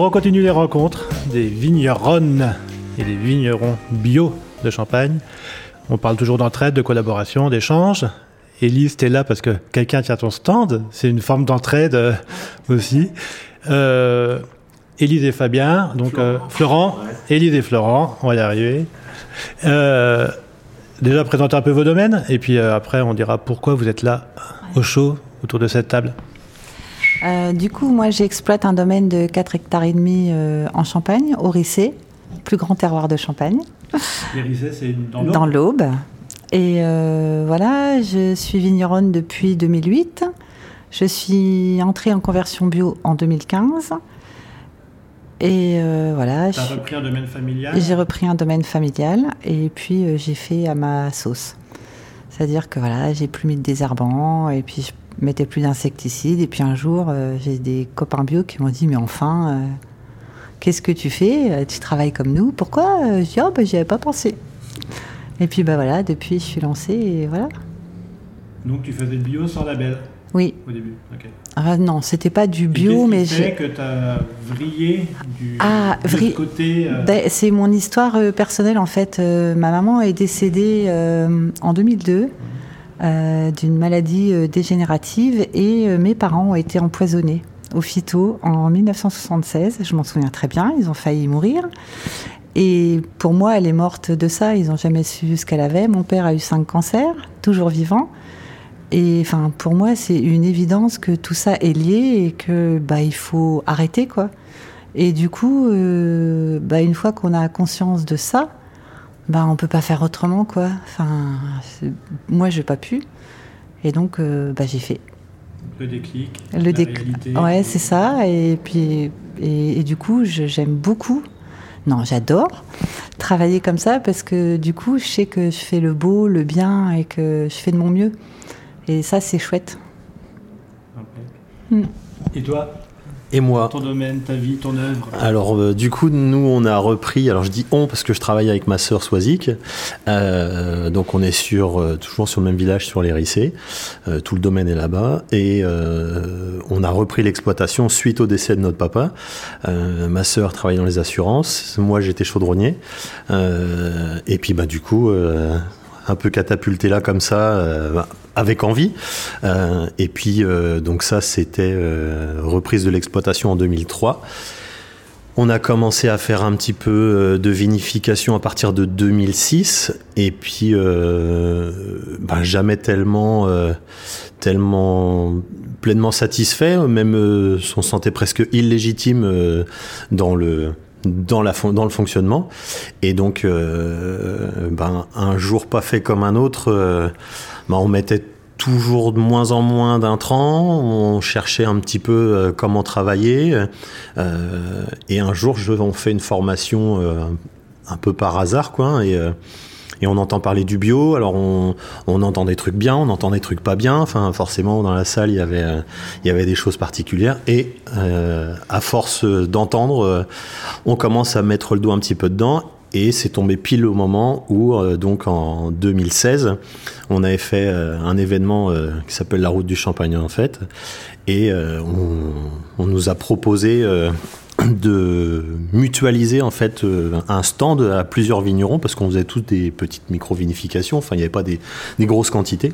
Alors on continue les rencontres des vigneronnes et des vignerons bio de Champagne. On parle toujours d'entraide, de collaboration, d'échange. Élise, t'es là parce que quelqu'un tient ton stand. C'est une forme d'entraide euh, aussi. Euh, Élise et Fabien, donc euh, Florent, Élise et Florent, on va y arriver. Déjà présenter un peu vos domaines et puis après on dira pourquoi vous êtes là au chaud autour de cette table. Euh, du coup, moi, j'exploite un domaine de 4 hectares et demi euh, en Champagne, au Rissé, plus grand terroir de Champagne, L'Élysée, c'est dans l'Aube. Et euh, voilà, je suis vigneronne depuis 2008. Je suis entrée en conversion bio en 2015. Et euh, voilà, je- repris un domaine familial? j'ai repris un domaine familial et puis euh, j'ai fait à ma sauce. C'est-à-dire que voilà, j'ai plus mis de désherbant et puis je mettais plus d'insecticides. Et puis un jour, euh, j'ai des copains bio qui m'ont dit Mais enfin, euh, qu'est-ce que tu fais? Euh, Tu travailles comme nous Pourquoi? Je dis Oh, ben, j'y avais pas pensé. Et puis bah voilà, depuis je suis lancée et voilà. Donc tu faisais le bio sans label? Oui, au début. ok. Ah, non, c'était pas du bio, mais j'ai. que t'as vrillé du Ah, vri- côté. euh, Ben, c'est mon histoire personnelle en fait. Euh, ma maman est décédée euh, en 2002 euh, d'une maladie euh, dégénérative et euh, mes parents ont été empoisonnés au phyto en 1976. Je m'en souviens très bien, ils ont failli mourir. Et pour moi, elle est morte de ça. Ils n'ont jamais su ce qu'elle avait. Mon père a eu cinq cancers, toujours vivant. Et enfin, pour moi, c'est une évidence que tout ça est lié et que bah il faut arrêter quoi. Et du coup, bah, une fois qu'on a conscience de ça, bah, on peut pas faire autrement, quoi. Enfin, moi, j'ai pas pu. Et donc, euh, bah, j'ai fait. le déclic. Le la déc- réalité. Ouais, c'est ça. Et puis, et, et du coup, j'aime beaucoup. Non, j'adore travailler comme ça parce que du coup, je sais que je fais le beau, le bien et que je fais de mon mieux. Et ça, c'est chouette. Mm. Et toi, Et moi. Ton domaine, ta vie, ton œuvre. Alors euh, du coup nous on a repris, alors je dis on parce que je travaille avec ma sœur Swazik, Euh, donc on est sur euh, toujours sur le même village sur les Rissés, tout le domaine est là-bas. Et on a repris l'exploitation suite au décès de notre papa. Ma sœur travaille dans les assurances, moi j'étais chaudronnier. Et puis bah du coup un peu catapulté là comme ça euh, avec envie. Euh, et puis euh, donc ça c'était reprise de l'exploitation en 2003. On a commencé à faire un petit peu de vinification à partir de 2006 et puis ben, jamais tellement tellement pleinement satisfait, même euh, on se sentait presque illégitime dans le dans, la, dans le fonctionnement. Et donc, euh, ben, un jour pas fait comme un autre, euh, ben, on mettait toujours de moins en moins d'intrants, on cherchait un petit peu euh, comment travailler. euh, et un jour, on fait une formation un peu par hasard, quoi. Euh, et on entend parler du bio, alors on, entend des trucs bien, on entend des trucs pas bien. Enfin, forcément, dans la salle, il y avait, des choses particulières. Et euh, à force d'entendre, euh, on commence à mettre le doigt un petit peu dedans. Et c'est tombé pile au moment où, euh, donc en 2016, on avait fait un événement qui s'appelle la Route du Champagne en fait. Et on, nous a proposé de mutualiser en fait euh, un stand à plusieurs vignerons parce qu'on faisait toutes des petites micro-vinifications, enfin il n'y avait pas des, grosses quantités.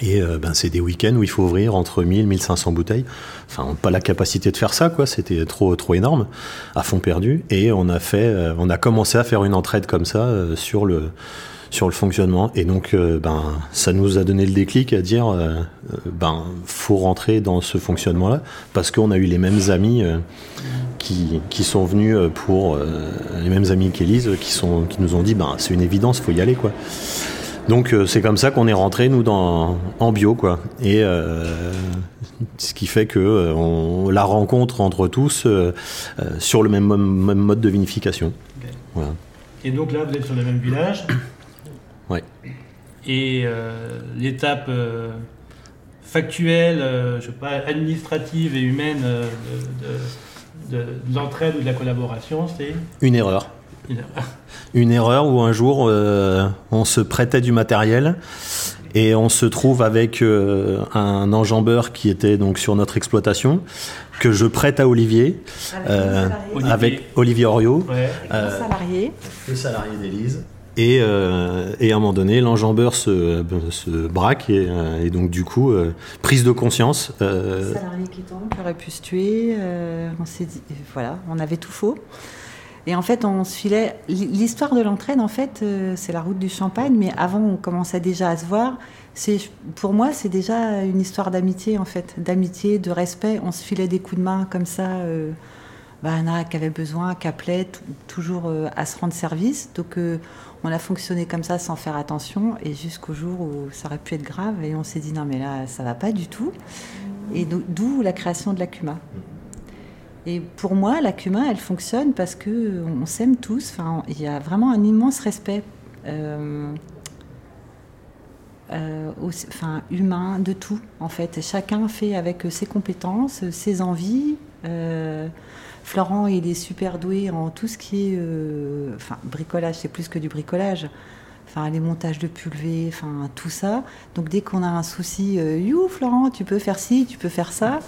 Et euh, ben, c'est des week-ends où il faut ouvrir entre 1000 1500 bouteilles. Enfin, on pas la capacité de faire ça, quoi. C'était trop, trop énorme, à fond perdu. Et on a fait, euh, on a commencé à faire une entraide comme ça sur le, sur le fonctionnement. Et donc, euh, ben, ça nous a donné le déclic à dire, euh, euh, ben, faut rentrer dans ce fonctionnement-là, parce qu'on a eu les mêmes amis euh, qui, qui sont venus pour les mêmes amis qu'Élise, qui sont, qui nous ont dit, ben, c'est une évidence, faut y aller, quoi. Donc c'est comme ça qu'on est rentré nous dans en bio quoi. Et ce qui fait que euh, on la rencontre entre tous sur le même, même mode de vinification. Voilà. Et donc là, vous êtes sur le même village. Ouais. Et euh, l'étape euh, factuelle, euh, je sais pas, administrative et humaine euh, de, de- de- de l'entraide ou de la collaboration, c'est Une erreur. une- Une erreur où un jour euh, on se prêtait du matériel Et on se trouve avec un enjambeur qui était donc sur notre exploitation que je prête à Olivier, avec Olivier Oriot, le salarié, le salarié d'Élise. Et, euh, et, à un moment donné, l'enjambeur se, se braque et, euh, et, donc du coup, euh, prise de conscience. Euh... Salarié qui tombe, qui aurait pu se tuer. Euh, on s'est dit, voilà, on avait tout faux. Et en fait, on se filait. L'histoire de l'entraide, en fait, euh, c'est la route du Champagne, mais avant, on commençait déjà à se voir. C'est, pour moi, c'est déjà une histoire d'amitié, en fait, d'amitié, de respect. On se filait des coups de main comme ça. Bah, qui avait besoin, qui appelait toujours à se rendre service. Donc on a fonctionné comme ça sans faire attention et jusqu'au jour où ça aurait pu être grave et on s'est dit non mais là ça va pas du tout. Et d'où la création de la CUMA. Et pour moi, la CUMA, elle fonctionne parce que on s'aime tous. Enfin, il y a vraiment un immense respect, euh, euh, enfin humain, de tout en fait. Chacun fait avec ses compétences, ses envies. Euh, Florent, il est super doué en tout ce qui est. Euh, enfin, bricolage, c'est plus que du bricolage. Enfin, les montages de pulvées, enfin, tout ça. Donc, dès qu'on a un souci, euh, you, Florent, tu peux faire ci, tu peux faire ça.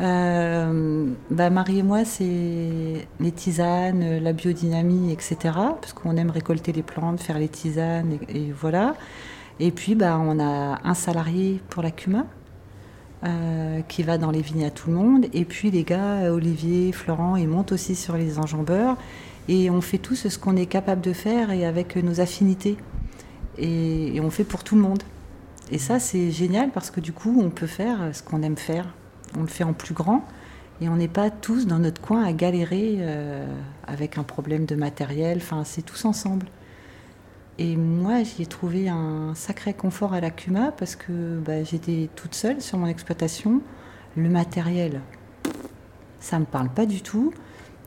Euh, bah, Marie et moi, c'est les tisanes, la biodynamie, etc. Parce qu'on aime récolter les plantes, faire les tisanes, et, voilà. Et puis, bah, on a un salarié pour la CUMA, euh, qui va dans les vignes à tout le monde. Et puis les gars, Olivier, Florent, ils montent aussi sur les enjambeurs. Et on fait tous ce qu'on est capable de faire et avec nos affinités. Et, on fait pour tout le monde. Et ça, c'est génial parce que du coup, on peut faire ce qu'on aime faire. On le fait en plus grand. Et on n'est pas tous dans notre coin à galérer euh, avec un problème de matériel. Enfin, c'est tous ensemble. Et moi, j'y ai trouvé un sacré confort à la Cuma parce que bah, j'étais toute seule sur mon exploitation. Le matériel, ça me parle pas du tout.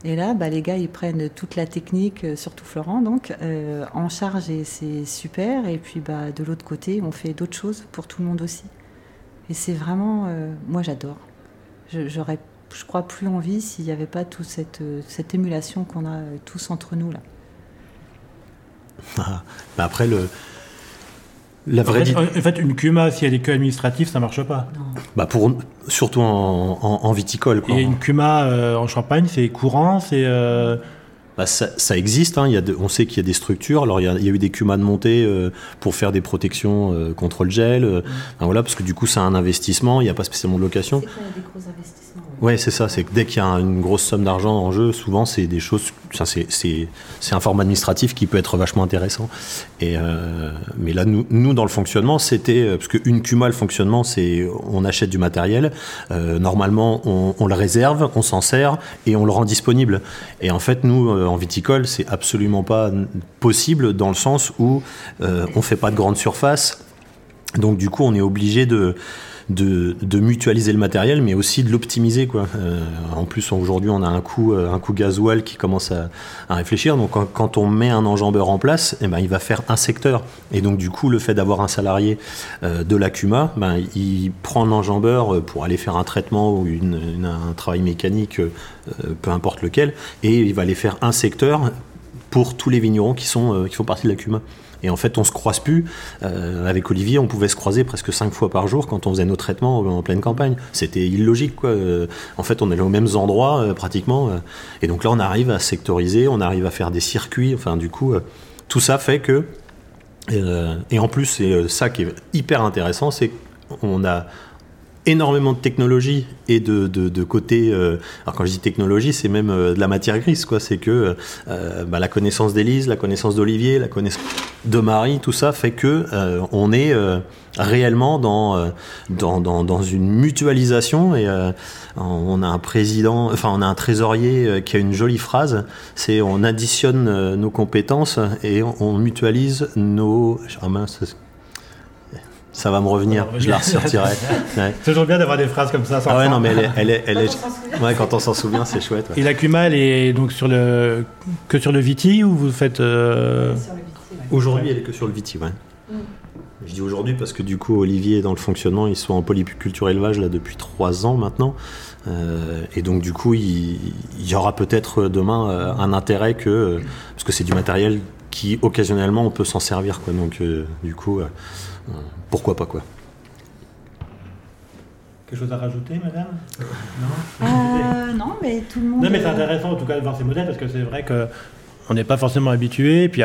Et là, bah, les gars, ils prennent toute la technique, euh, surtout Florent, donc euh, en charge et c'est super. Et puis bah, de l'autre côté, on fait d'autres choses pour tout le monde aussi. Et c'est vraiment, euh, moi j'adore. J'aurais, je crois, plus envie s'il n'y avait pas toute cette, cette émulation qu'on a tous entre nous là. Mais après, le. La vraie en, fait, en, fait, une CUMA, si elle est que administrative, ça marche pas. Bah pour, surtout en, en viticole. Quoi. Et une CUMA euh, en Champagne, c'est courant, c'est. Euh... Bah ça, ça, existe, hein. il y a de, on sait qu'il y a des structures. Alors il y a, il y a eu des cumas de montée euh, pour faire des protections euh, contre le gel. Euh, mmh. voilà, parce que du coup c'est un investissement, il n'y a pas spécialement de location. C'est il y a des gros investissements. Ouais, c'est ça. C'est que dès qu'il y a une grosse somme d'argent en jeu, souvent c'est des choses. C'est un format administratif qui peut être vachement intéressant. Euh, mais là, nous, dans le fonctionnement, c'était euh, parce qu'une CUMA, le fonctionnement, c'est on achète du matériel. Euh, normalement, on, le réserve, on s'en sert et on le rend disponible. Et en fait, nous en viticole, c'est absolument pas possible dans le sens où euh, on fait pas de grande surface. Donc du coup, on est obligé de de, mutualiser le matériel, mais aussi de l'optimiser. Euh, en plus, aujourd'hui, on a un coût, euh, un gasoil qui commence à, réfléchir. Donc, quand, on met un enjambeur en place, eh ben, il va faire un secteur. Et donc, du coup, le fait d'avoir un salarié euh, de l'ACUMA, ben, il prend l'enjambeur pour aller faire un traitement ou un travail mécanique, peu importe lequel, et il va aller faire un secteur pour tous les vignerons qui, sont, qui font partie de l'ACUMA. Et en fait, on se croise plus. Euh, avec Olivier, on pouvait se croiser presque cinq fois par jour quand on faisait nos traitements en pleine campagne. C'était illogique, quoi. Euh, en fait, on allait aux mêmes endroits euh, pratiquement. Et donc là, on arrive à sectoriser, on arrive à faire des circuits. Enfin, du coup, tout ça fait que. et en plus, c'est ça qui est hyper intéressant, c'est qu'on a énormément de technologie et de, de, côté. Euh, alors quand je dis technologie, c'est même euh, de la matière grise, quoi. C'est que euh, bah, la connaissance d'Élise, la connaissance d'Olivier, la connaissance de Marie, tout ça fait que on est réellement dans, dans, dans, une mutualisation et on a un président, enfin on a un trésorier qui a une jolie phrase. C'est on additionne nos compétences et on, mutualise nos. Ah ça va me revenir, je la ressortirai. Ouais. C'est toujours bien d'avoir des phrases comme ça. Sans ah ouais, non, mais elle est. Elle est, elle est... Ouais, quand on s'en souvient, c'est chouette. Ouais. Et la Cuma, elle est donc sur le... que sur le Viti ou vous faites. Euh... Aujourd'hui, elle est que sur le Viti, ouais. Mm. Je dis aujourd'hui parce que du coup, Olivier est dans le fonctionnement, ils sont en polyculture élevage là depuis trois ans maintenant. Euh, et donc, du coup, il, il y aura peut-être demain euh, un intérêt que. Parce que c'est du matériel qui occasionnellement on peut s'en servir. Quoi. Donc du coup, pourquoi pas quoi. Quelque chose à rajouter, madame? Non? Non, mais tout le monde. Non, mais c'est intéressant en tout cas de voir ces modèles parce que c'est vrai qu'on n'est pas forcément habitué. Puis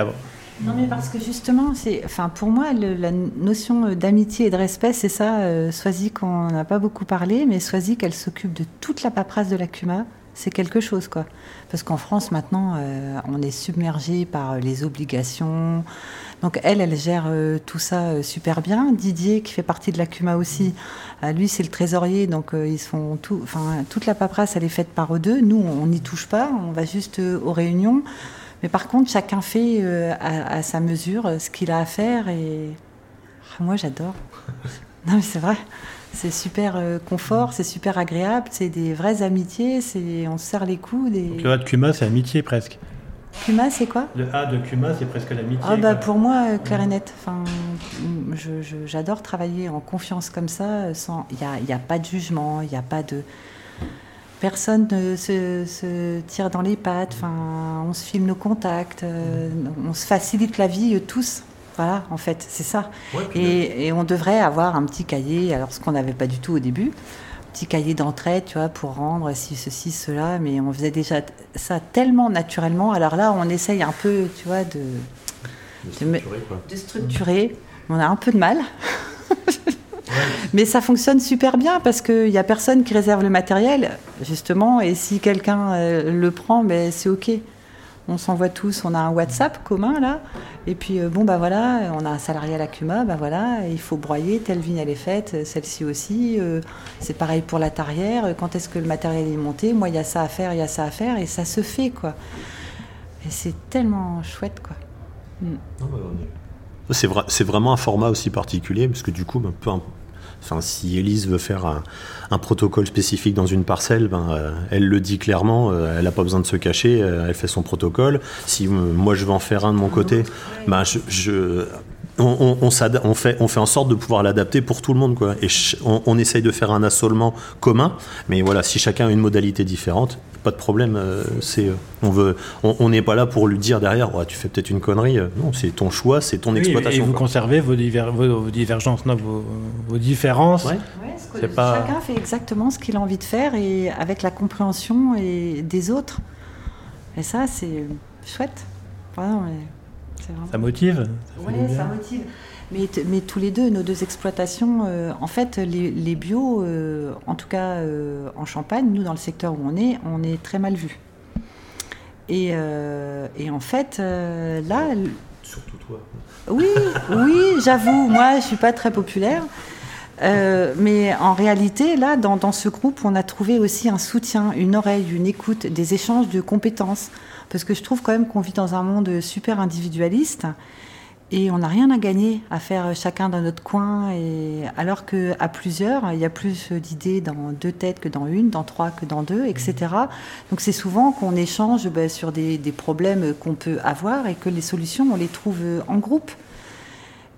non, mais parce que justement, c'est, enfin, pour moi, la notion d'amitié et de respect, c'est ça. Euh, qu'on n'a pas beaucoup parlé, mais Soisy, qu'elle s'occupe de toute la paperasse de la CUMA, c'est quelque chose, quoi. Parce qu'en France, maintenant, euh, on est submergé par les obligations. Donc, elle, elle gère euh, tout ça euh, super bien. Didier, qui fait partie de la CUMA aussi, lui, c'est le trésorier, donc ils font tout. Enfin, toute la paperasse, elle est faite par eux deux. Nous, on n'y touche pas. On va juste aux réunions. Mais par contre, chacun fait euh, à, sa mesure ce qu'il a à faire et ah, moi j'adore. non mais c'est vrai, c'est super euh, confort, c'est super agréable, c'est des vraies amitiés, c'est on se serre les coudes. Des... le A de Cuma c'est amitié presque. Cuma c'est quoi? Le A de Cuma c'est presque l'amitié. Ah bah pour moi euh, clair et net. Enfin, j'adore travailler en confiance comme ça, sans il n'y a, a pas de jugement, il n'y a pas de personne ne se, tire dans les pattes, enfin, on se filme nos contacts, euh, on se facilite la vie euh, tous. Voilà, en fait, c'est ça. et, on devrait avoir un petit cahier, alors ce qu'on n'avait pas du tout au début, un petit cahier d'entraide, tu vois, pour rendre si ceci, cela, mais on faisait déjà ça tellement naturellement. Alors là, on essaye un peu, tu vois, de, de structurer. On a un peu de mal. Mais ça fonctionne super bien parce qu'il n'y a personne qui réserve le matériel, justement, et si quelqu'un euh, le prend, ben, c'est OK. On s'envoie tous, on a un WhatsApp commun là, et puis euh, bon bah voilà, on a un salarié à la CUMA, bah voilà, il faut broyer, telle vigne elle est faite, celle-ci aussi, euh, c'est pareil pour la tarière, quand est-ce que le matériel est monté, moi il y a ça à faire, il y a ça à faire, et ça se fait quoi. Et c'est tellement chouette quoi. Mm. Bah, c'est vraiment un format aussi particulier, parce que du coup, ben, peu, Enfin, si Elise veut faire un, protocole spécifique dans une parcelle, ben, euh, elle le dit clairement, euh, elle n'a pas besoin de se cacher, euh, elle fait son protocole. Si moi je veux en faire un de mon côté, ben, je, on, on, fait, on fait en sorte de pouvoir l'adapter pour tout le monde. Quoi. Et on, essaye de faire un assolement commun, mais voilà, si chacun a une modalité différente, pas de problème. Euh, c'est, euh, on veut, on n'est pas là pour lui dire derrière, tu fais peut-être une connerie. Euh, non, c'est ton choix, c'est ton exploitation. Et vous conservez vos, vos, divergences, non, vos, différences. Chacun fait exactement ce qu'il a envie de faire et avec la compréhension et des autres. Et ça, c'est chouette. Ça motive? Oui, ça motive. Mais, tous les deux, nos deux exploitations, euh, en fait, les, bio, euh, en tout cas euh, en Champagne, nous, dans le secteur où on est, on est très mal vus. Et, en fait, là. Surtout toi. Oui, oui, j'avoue, moi, je suis pas très populaire. mais en réalité, là, dans, dans, ce groupe, on a trouvé aussi un soutien, une oreille, une écoute, des échanges de compétences. Parce que je trouve quand même qu'on vit dans un monde super individualiste. Et on n'a rien à gagner à faire chacun dans notre coin. Et alors qu'à plusieurs, il y a plus d'idées dans deux têtes que dans une, dans trois que dans deux, etc. Donc c'est souvent qu'on échange ben, sur des, problèmes qu'on peut avoir et que les solutions, on les trouve en groupe.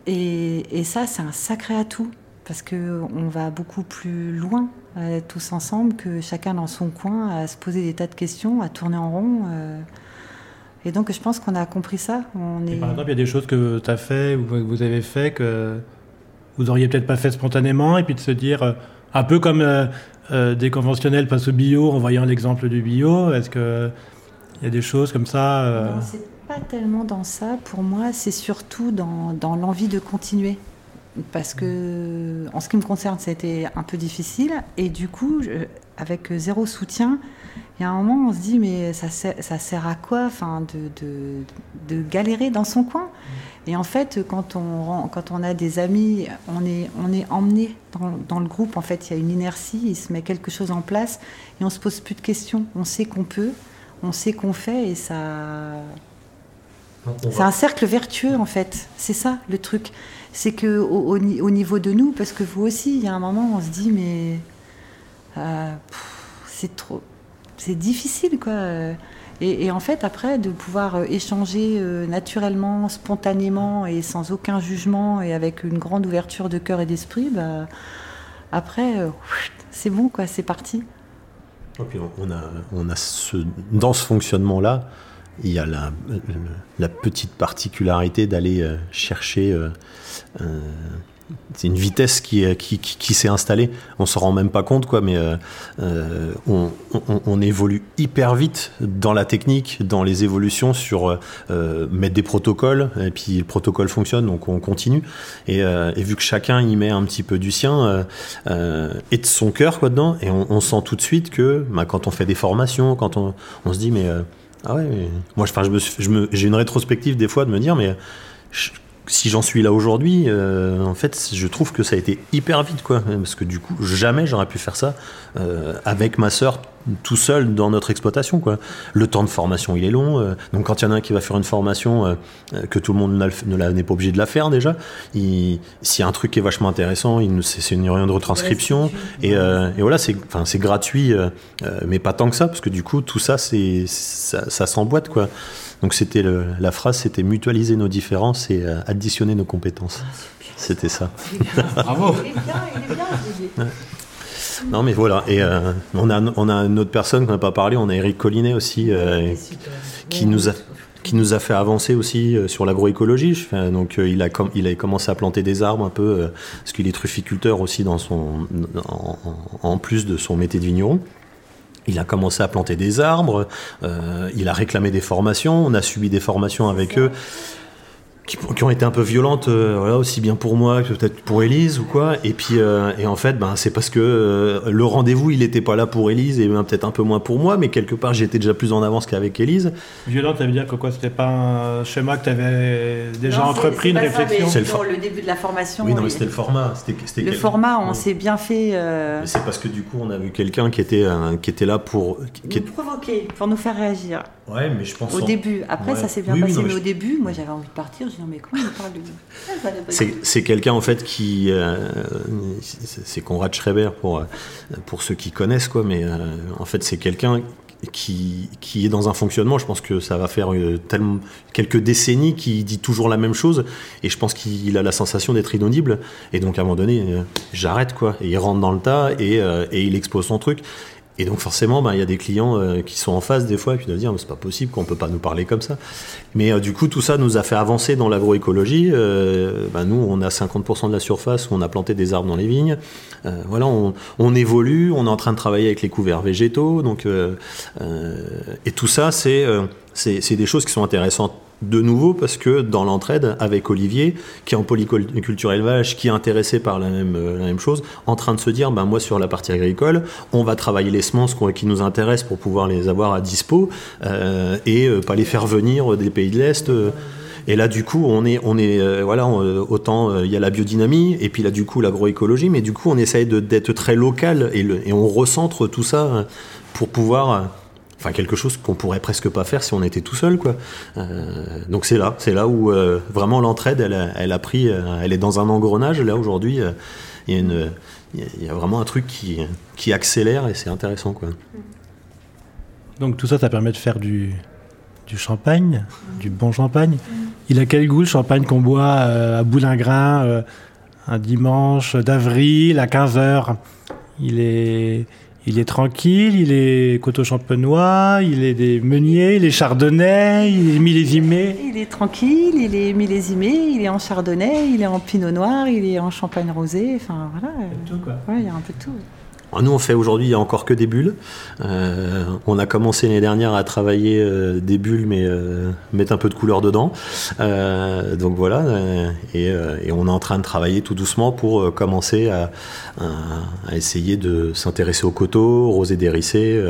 Et, ça, c'est un sacré atout parce qu'on va beaucoup plus loin euh, tous ensemble que chacun dans son coin à se poser des tas de questions, à tourner en rond. Euh, et donc, je pense qu'on a compris ça. On est... Par exemple, il y a des choses que tu as fait ou que vous avez fait que vous auriez peut-être pas fait spontanément, et puis de se dire, euh, un peu comme euh, des conventionnels passent au bio en voyant l'exemple du bio, est-ce qu'il y a des choses comme ça Non, c'est pas tellement dans ça. Pour moi, c'est surtout dans, dans l'envie de continuer. Parce que, en ce qui me concerne, ça a été un peu difficile. Et du coup, avec zéro soutien, il y a un moment, on se dit, mais ça sert, à quoi enfin, de, galérer dans son coin? Et en fait, quand on, a des amis, on est, emmené dans, dans, le groupe. En fait, il y a une inertie, il se met quelque chose en place et on se pose plus de questions. On sait qu'on peut, on sait qu'on fait et ça. C'est un cercle vertueux, en fait. C'est ça, le truc. C'est que au, au, niveau de nous, parce que vous aussi, il y a un moment, on se dit, mais. Euh, c'est trop c'est difficile, quoi. Et, en fait, après, de pouvoir euh, échanger euh, naturellement, spontanément et sans aucun jugement et avec une grande ouverture de cœur et d'esprit, bah, après, euh, c'est bon, quoi, c'est parti. on a, on a ce, dans ce fonctionnement-là, il y a la, petite particularité d'aller chercher c'est une vitesse qui, qui, qui, s'est installée. On se rend même pas compte, quoi, mais euh, euh, on, évolue hyper vite dans la technique, dans les évolutions sur euh, mettre des protocoles, et puis le protocole fonctionne, donc on continue. Et, vu que chacun y met un petit peu du sien et de son cœur quoi dedans, et on, sent tout de suite que bah, quand on fait des formations, quand on, on se dit mais ah ouais, moi je, me, j'ai une rétrospective des fois de me dire mais si j'en suis là aujourd'hui, euh, en fait, je trouve que ça a été hyper vite, quoi. Parce que du coup, jamais j'aurais pu faire ça euh, avec ma sœur tout seul dans notre exploitation, quoi. Le temps de formation, il est long. Euh, donc, quand il y en a un qui va faire une formation que tout le monde n'est pas obligé de la faire déjà, s'il y a un truc qui est vachement intéressant, c'est une réunion de retranscription. Et, et, voilà, c'est gratuit, mais pas tant que ça, parce que du coup, tout ça, c'est ça, ça s'emboîte, quoi. Donc c'était la phrase, c'était mutualiser nos différences et euh, additionner nos compétences. C'était ça. Bravo. Il est bien, il est bien. Non mais voilà, et euh, on, a, on a une autre personne qu'on n'a pas parlé, on a Eric Collinet aussi, euh, qui, nous a, qui nous a fait avancer aussi sur l'agroécologie. donc il, a il a commencé à planter des arbres un peu, parce qu'il est trufficulteur aussi dans son, en plus de son métier de vigneron. Il a commencé à planter des arbres, euh, il a réclamé des formations, on a subi des formations avec eux qui, ont été un peu violentes, euh, voilà, aussi bien pour moi que peut-être pour Élise ou quoi. Et puis, euh, et en fait, ben, c'est parce que euh, le rendez-vous, il n'était pas là pour Élise et peut-être un peu moins pour moi, mais quelque part, j'étais déjà plus en avance qu'avec Élise. Violente, ça veut dire que quoi C'était pas un schéma que tu avais déjà entrepris, une réflexion C'est le, le, début de la formation. Oui, non, mais c'était le format. C'était, le format, on s'est bien fait. C'est parce que du coup, on a vu quelqu'un qui était, qui était là pour. Qui nous provoquer, pour nous faire réagir. Ouais, mais je pense. Au début. Après, ça s'est bien passé, mais, au début, moi, j'avais envie de partir. C'est quelqu'un, en fait, qui. Euh, c'est Conrad Schreiber, pour, euh, pour ceux qui connaissent, quoi, mais euh, en fait, c'est quelqu'un qui, qui, est dans un fonctionnement, je pense que ça va faire quelques décennies qui dit toujours la même chose, et je pense qu'il a la sensation d'être inaudible, et donc à un moment donné, j'arrête quoi, et il rentre dans le tas, et, et il expose son truc, et donc forcément, ben, il y a des clients euh, qui sont en face des fois et puis de dire c'est pas possible qu'on peut pas nous parler comme ça. Mais euh, du coup, tout ça nous a fait avancer dans l'agroécologie. Ben, nous, on a 50% de la surface où on a planté des arbres dans les vignes. voilà, on, on, évolue, on est en train de travailler avec les couverts végétaux. Donc, et tout ça, c'est c'est des choses qui sont intéressantes de nouveau parce que dans l'entraide avec Olivier, qui est en polyculture élevage, qui est intéressé par la même, euh, chose, en train de se dire, ben moi sur la partie agricole, on va travailler les semences qui nous intéressent pour pouvoir les avoir à dispo euh, et euh, pas les faire venir des pays de l'Est. Et là, du coup, on est, on est, voilà, autant il y a la biodynamie et puis là, du coup, l'agroécologie, mais du coup, on essaye d'être très local et, et, on recentre tout ça pour pouvoir enfin quelque chose qu'on pourrait presque pas faire si on était tout seul quoi. Euh, donc c'est là, c'est là où euh, vraiment l'entraide elle, a pris, euh, elle est dans un engrenage là aujourd'hui. Il y, a vraiment un truc qui, qui accélère et c'est intéressant quoi. Donc tout ça, ça permet de faire du, du champagne, du bon champagne. Il a quel goût le champagne qu'on boit à Boulingrin un dimanche d'avril à 15h Il est il est tranquille, il est coteau champenois, il est des meuniers, il est chardonnay, il est millésimé. Il est tranquille, il est millésimé, il est en chardonnay, il est en pinot noir, il est en champagne rosé, enfin voilà. Il y a tout quoi. Ouais, il y a un peu de tout. Nous, on fait aujourd'hui, il n'y a encore que des bulles. Euh, on a commencé l'année dernière à travailler euh, des bulles, mais euh, mettre un peu de couleur dedans. donc voilà, et, on est en train de travailler tout doucement pour commencer à, essayer de s'intéresser aux coteaux, aux rosés dérissés.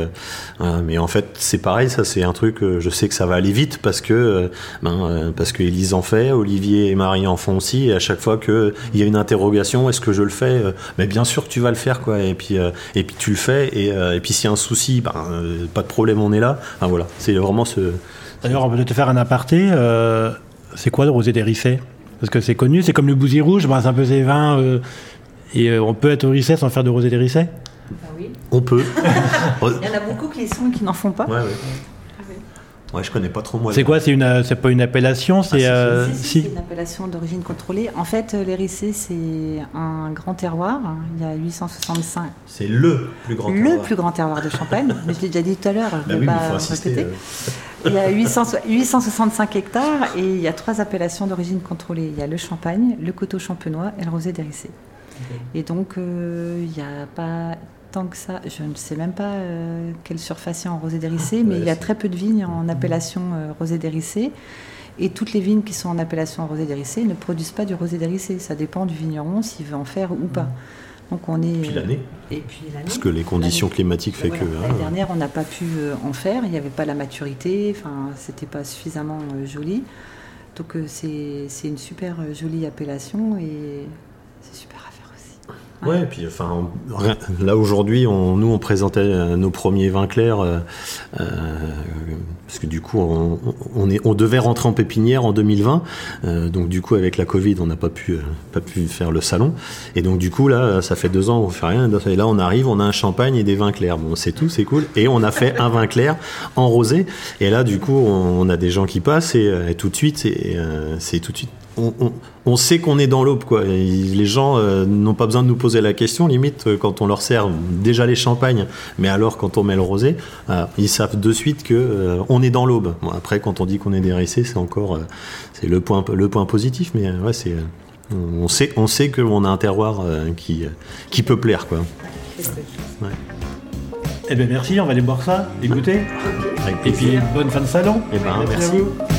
mais en fait, c'est pareil, ça c'est un truc, je sais que ça va aller vite parce que, ben, parce que Elise en fait, Olivier et Marie en font aussi, et à chaque fois qu'il y a une interrogation, est-ce que je le fais Mais bien sûr que tu vas le faire, quoi. Et puis, et puis tu le fais, et, euh, et puis s'il y a un souci, ben, euh, pas de problème, on est là. Enfin, voilà, c'est vraiment ce. D'ailleurs, on peut te faire un aparté. Euh, c'est quoi le rosé d'Hérissé Parce que c'est connu, c'est comme le bousier rouge, ben, c'est un peu ces vins. et on peut être au Risset sans faire de rosé d'Hérissé ah oui. On peut. Il y en a beaucoup qui sont qui n'en font pas. Ouais, Ouais, je connais pas trop moi. C'est quoi C'est une, c'est pas une appellation C'est si, euh, Si, si, c'est une appellation d'origine contrôlée. En fait, euh, les Rissés, c'est un grand terroir. Il y a 865. C'est le plus grand le terroir. plus grand terroir de Champagne. mais je l'ai déjà dit tout à l'heure. Bah oui, mais pas il faut insister. répéter. euh. Il y a 800 865 hectares et il y a trois appellations d'origine contrôlée. Il y a le champagne, le coteau champenois et le rosé d'Hérissé. Et donc, euh, il n'y a pas tant que ça. Je ne sais même pas euh, quelle surface il y a en rosé d'Hérissé, mais Ouais, il y a très peu de vignes en appellation euh, rosé d'Hérissé. Et toutes les vignes qui sont en appellation rosé d'Hérissé ne produisent pas du rosé d'Hérissé. Ça dépend du vigneron s'il veut en faire ou pas. Donc on est. Puis l'année. Et puis l'année. Parce que les conditions climatiques fait Voilà. que. L'année hein, dernière, on n'a pas pu euh, en faire. Il n'y avait pas la maturité. Enfin, c'était pas suffisamment euh, joli. Donc, euh, c'est une super euh, jolie appellation et c'est super. Ouais, et puis enfin, on- là aujourd'hui, on, nous on présentait euh, nos premiers vins clairs euh, euh, parce que du coup, on, on est, on devait rentrer en pépinière en 2020, euh, donc du coup avec la Covid, on n'a pas pu, euh, pas pu faire le salon, et donc du coup là, ça fait deux ans, on fait rien, et là on arrive, on a un champagne et des vins clairs, bon c'est tout, c'est cool, et on a fait un vin clair en rosé, et là du coup, on, a des gens qui passent et, et tout de suite, c'est c'est tout de suite. On, sait qu'on est dans l'aube, quoi. Et les gens n'ont pas besoin de nous poser la question, limite, euh, quand on leur sert déjà les champagnes, mais alors quand on met le rosé, euh, ils savent de suite que euh, on est dans l'aube. Bon, après, quand on dit qu'on est dérissé, c'est encore euh, c'est le point, le point positif, mais ouais, c'est. on sait, on sait qu'on a un terroir qui, qui peut plaire, quoi. Eh bien merci, on va aller boire ça, écouter. Avec Et puis bonne fin de salon. Eh ben, merci. vous.